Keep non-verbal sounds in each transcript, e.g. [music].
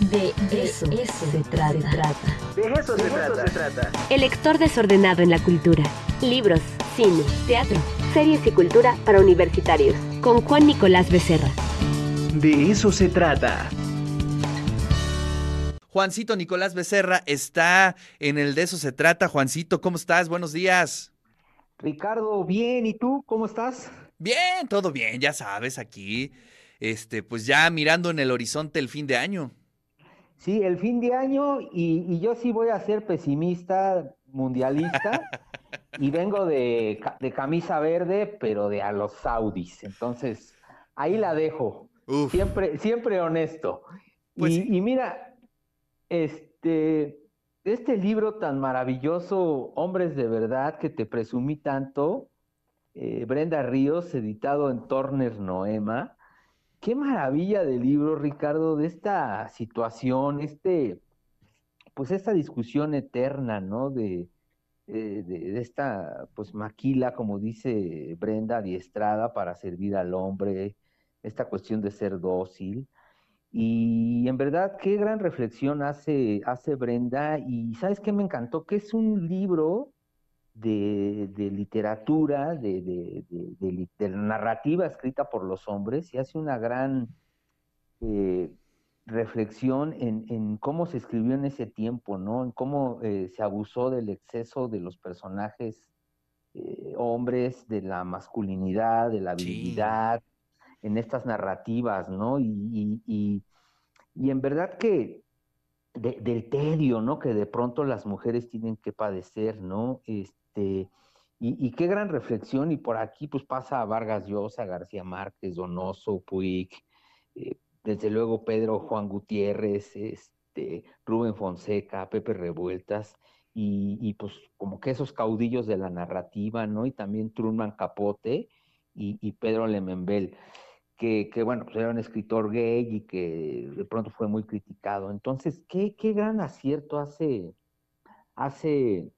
De eso, se, trata. De eso, se, trata. El lector desordenado en la cultura. Libros, cine, teatro, series y cultura para universitarios. Con Juan Nicolás Becerra. De eso se trata. Juancito Nicolás Becerra está en el De eso se trata. Juancito, ¿cómo estás? Buenos días. Ricardo, bien, ¿y tú cómo estás? Bien, todo bien, ya sabes, aquí, este, pues ya mirando en el horizonte el fin de año. Sí, el fin de año y, yo sí voy a ser pesimista mundialista [laughs] y vengo de, camisa verde, pero de a los saudis. Entonces, ahí la dejo. Siempre, siempre honesto. Pues y, mira, este, este libro tan maravilloso, Hombres de Verdad, que te presumí tanto, eh, Brenda Ríos, editado en Turner Noema, Qué maravilla de libro, Ricardo, de esta situación, este, pues esta discusión eterna, ¿no? De, eh, de, esta, pues maquila, como dice Brenda, adiestrada para servir al hombre, esta cuestión de ser dócil. Y en verdad, qué gran reflexión hace, hace Brenda. Y sabes qué me encantó, que es un libro de, literatura, de, de, narrativa escrita por los hombres y hace una gran eh, reflexión en, cómo se escribió en ese tiempo, ¿no? En cómo eh, se abusó del exceso de los personajes eh, hombres, de la masculinidad, de la habilidad, en estas narrativas, ¿no? Y, y, y en verdad que del tedio, ¿no? Que de pronto las mujeres tienen que padecer, ¿no? Este, este, y, qué gran reflexión, y por aquí pues pasa a Vargas Llosa, García Márquez, Donoso, Puig, eh, desde luego Pedro Juan Gutiérrez, este, Rubén Fonseca, Pepe Revueltas, y, pues como que esos caudillos de la narrativa, ¿no? Y también Truman Capote y, Pedro Lemembel, que, bueno, pues era un escritor gay y que de pronto fue muy criticado. Entonces, qué, qué gran acierto hace, hace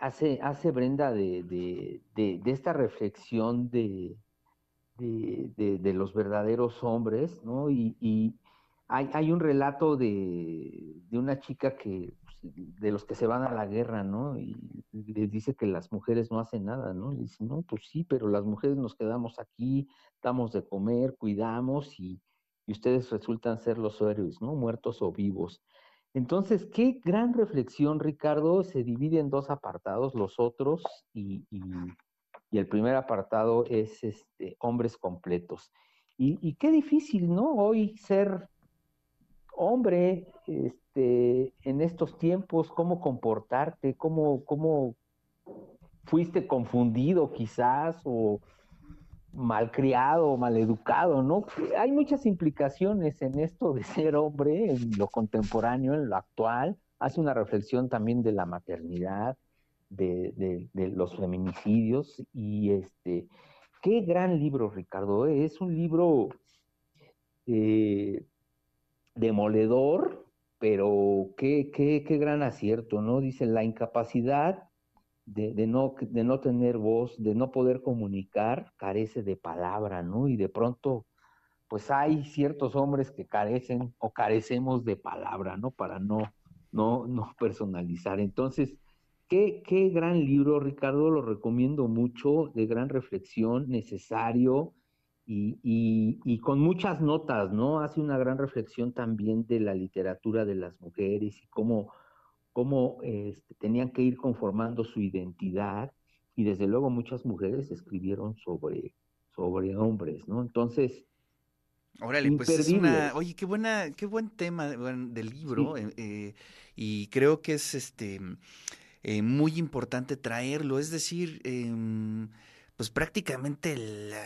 hace, hace Brenda de, esta reflexión de, de, los verdaderos hombres, ¿no? Y, hay, un relato de, una chica que, pues, de los que se van a la guerra, ¿no? Y les dice que las mujeres no hacen nada, ¿no? Le dice, no, pues sí, pero las mujeres nos quedamos aquí, damos de comer, cuidamos y, y ustedes resultan ser los héroes, ¿no? Muertos o vivos. Entonces, qué gran reflexión, Ricardo. Se divide en dos apartados, los otros y, el primer apartado es este, hombres completos. Y, qué difícil, ¿no? Hoy ser hombre este, en estos tiempos, cómo comportarte, cómo, cómo fuiste confundido quizás o malcriado, maleducado, ¿no? Hay muchas implicaciones en esto de ser hombre, en lo contemporáneo, en lo actual. Hace una reflexión también de la maternidad, de, los feminicidios y este, qué gran libro, Ricardo. ¿eh? Es un libro eh, demoledor, pero qué, qué, qué gran acierto, ¿no? Dice la incapacidad de, no, de no tener voz, de no poder comunicar, carece de palabra, ¿no? Y de pronto, pues hay ciertos hombres que carecen o carecemos de palabra, ¿no? Para no, no, no personalizar. Entonces, qué, qué gran libro, Ricardo, lo recomiendo mucho, de gran reflexión, necesario. Y, y, y, con muchas notas, ¿no? Hace una gran reflexión también de la literatura de las mujeres y cómo cómo este, tenían que ir conformando su identidad y desde luego muchas mujeres escribieron sobre, sobre hombres, ¿no? Entonces... Órale, pues es una, oye, qué buena, qué buen tema del libro, eh, eh, y creo que es este eh, muy importante traerlo, es decir, em, pues prácticamente la,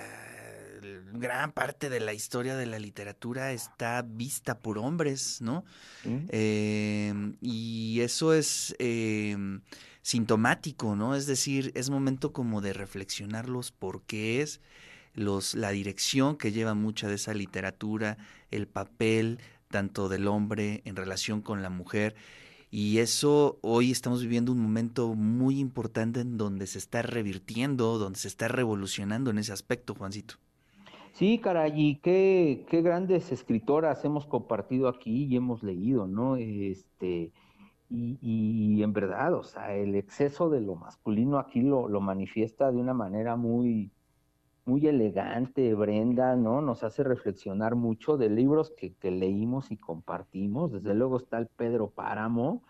gran parte de la historia de la literatura está vista por hombres, ¿no? Em, y eso es em, sintomático, ¿no? Es decir, es momento como de reflexionar los porqués, los, la dirección que lleva mucha de esa literatura, el papel tanto del hombre en relación con la mujer. Y eso hoy estamos viviendo un momento muy importante en donde se está revirtiendo, donde se está revolucionando en ese aspecto, Juancito. Sí, caray, y qué, qué grandes escritoras hemos compartido aquí y hemos leído, ¿no? Este, y, en verdad, o sea, el exceso de lo masculino aquí lo, lo manifiesta de una manera muy, muy elegante, Brenda, ¿no? Nos hace reflexionar mucho de libros que leímos y compartimos. Desde luego está el Pedro Páramo,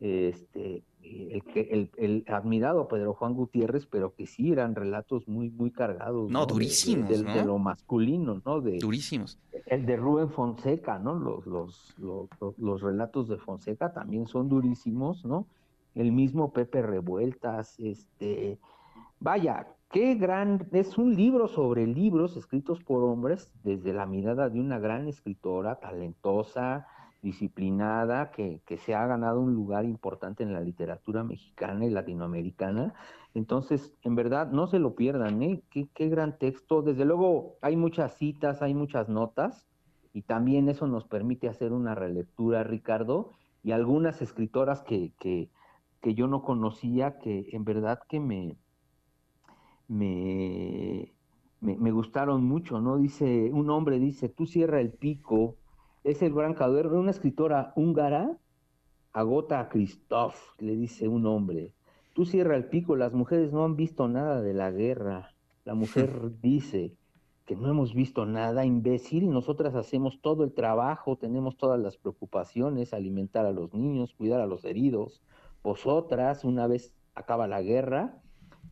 este, el, el, el, admirado Pedro Juan Gutiérrez, pero que sí eran relatos muy, muy cargados. No, durísimos. De, ¿no? de, lo masculino, ¿no? De, durísimos. El de Rubén Fonseca, ¿no? Los, los, los, los, relatos de Fonseca también son durísimos, ¿no? El mismo Pepe Revueltas, este. Vaya, qué gran. Es un libro sobre libros escritos por hombres desde la mirada de una gran escritora, talentosa, disciplinada, que, que, se ha ganado un lugar importante en la literatura mexicana y latinoamericana. Entonces, en verdad, no se lo pierdan, ¿eh? Qué, qué, gran texto. Desde luego, hay muchas citas, hay muchas notas, y también eso nos permite hacer una relectura, Ricardo, y algunas escritoras que, que, que yo no conocía, que en verdad que me, me, me, me gustaron mucho, ¿no? Dice, un hombre dice, tú cierra el pico, es el de una escritora húngara, Agota Christoph, le dice un hombre, tú cierra el pico, las mujeres no han visto nada de la guerra. La mujer [laughs] dice que no hemos visto nada, imbécil, nosotras hacemos todo el trabajo, tenemos todas las preocupaciones, alimentar a los niños, cuidar a los heridos. Vosotras, una vez acaba la guerra,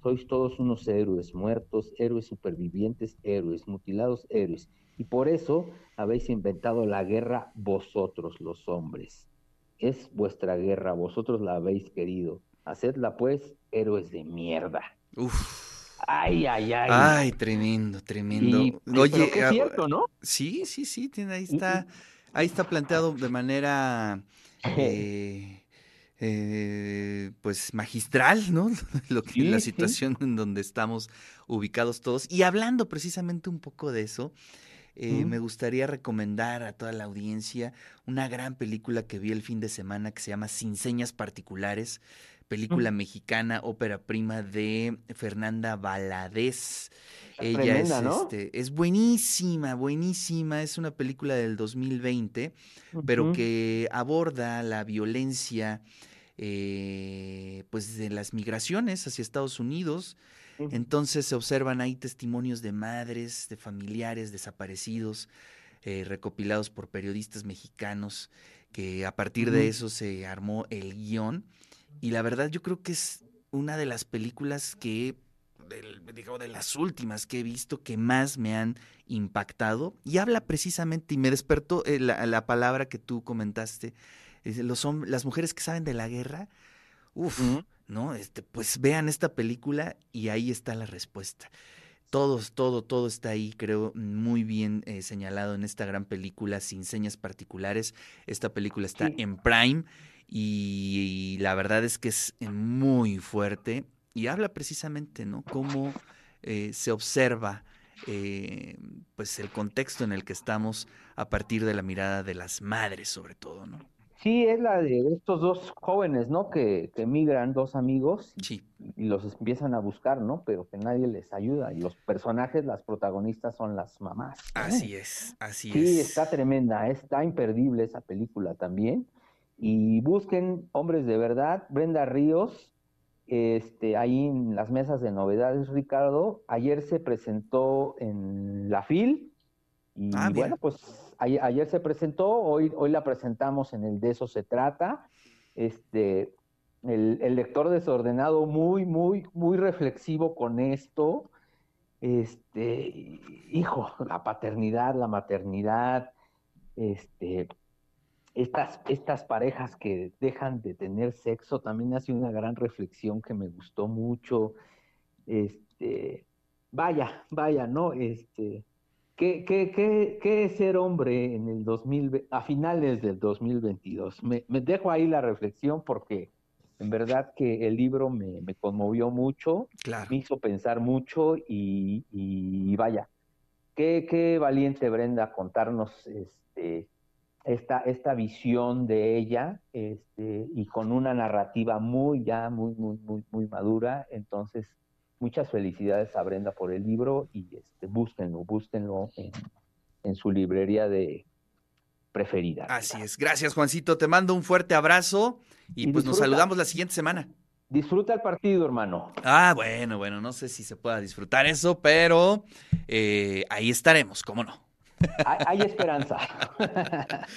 sois todos unos héroes muertos, héroes supervivientes, héroes mutilados, héroes. Y por eso habéis inventado la guerra vosotros, los hombres. Es vuestra guerra, vosotros la habéis querido. Hacedla pues, héroes de mierda. Uf. Ay, ay, ay. Ay, tremendo, tremendo. Oye, es cierto, ¿no? Sí, sí, sí, tiene, ahí está, ahí está planteado de manera eh, [laughs] eh, pues magistral, ¿no? [laughs] Lo que, Sí, la sí. situación en donde estamos ubicados todos. Y hablando precisamente un poco de eso, eh, me gustaría recomendar a toda la audiencia una gran película que vi el fin de semana que se llama Sin Señas Particulares, película mexicana, ópera prima de Fernanda Valadez. Ella tremenda, es, ¿no? este, es buenísima, buenísima. Es una película del 2020, pero que aborda la violencia eh, pues de las migraciones hacia Estados Unidos. Entonces se observan ahí testimonios de madres, de familiares desaparecidos, eh, recopilados por periodistas mexicanos, que a partir de eso se armó el guion. Y la verdad yo creo que es una de las películas que, del- digo, de las últimas que he visto que más me han impactado. Y habla precisamente, y me despertó eh, la, la palabra que tú comentaste, los las mujeres que saben de la guerra, uff. ¿no? Este, pues vean esta película y ahí está la respuesta. Todos, todo, todo está ahí, creo, muy bien eh, señalado en esta gran película, sin señas particulares. Esta película está Sí. en Prime y, y la verdad es que es eh, muy fuerte y habla precisamente, ¿no? Cómo eh, se observa, eh, pues, el contexto en el que estamos a partir de la mirada de las madres, sobre todo, ¿no? Sí, es la de estos dos jóvenes, ¿no? Que, que migran, dos amigos, Sí, y los empiezan a buscar, ¿no? Pero que nadie les ayuda. Y los personajes, las protagonistas son las mamás. así es, así Sí, es. está tremenda, está imperdible esa película también. Y busquen Hombres de Verdad, Brenda Ríos, este, ahí en las mesas de novedades, Ricardo. Ayer se presentó en la FIL y Ah, mira. bueno, pues ayer, ayer se presentó, hoy, hoy la presentamos en el De eso se trata. Este, el, el lector desordenado muy, muy, muy reflexivo con esto. Este, hijo, la paternidad, la maternidad, este, estas, estas parejas que dejan de tener sexo, también hace una gran reflexión que me gustó mucho. Este, vaya, vaya, ¿no? Este, ¿qué, qué, qué, qué es ser hombre en el 2000, a finales del 2022? Me, me dejo ahí la reflexión porque en verdad que el libro me, me conmovió mucho Claro. me hizo pensar mucho y, y vaya, qué, qué valiente Brenda contarnos este, esta, esta visión de ella este, y con una narrativa muy ya, muy, muy, muy, muy madura. Entonces, muchas felicidades a Brenda por el libro y este, búsquenlo, búsquenlo en, en su librería de preferida. Así es. Gracias, Juancito. Te mando un fuerte abrazo y, pues nos saludamos la siguiente semana. Disfruta el partido, hermano. Ah, bueno, bueno, no sé si se pueda disfrutar eso, pero eh, ahí estaremos, ¿cómo no? hay, hay esperanza. [laughs]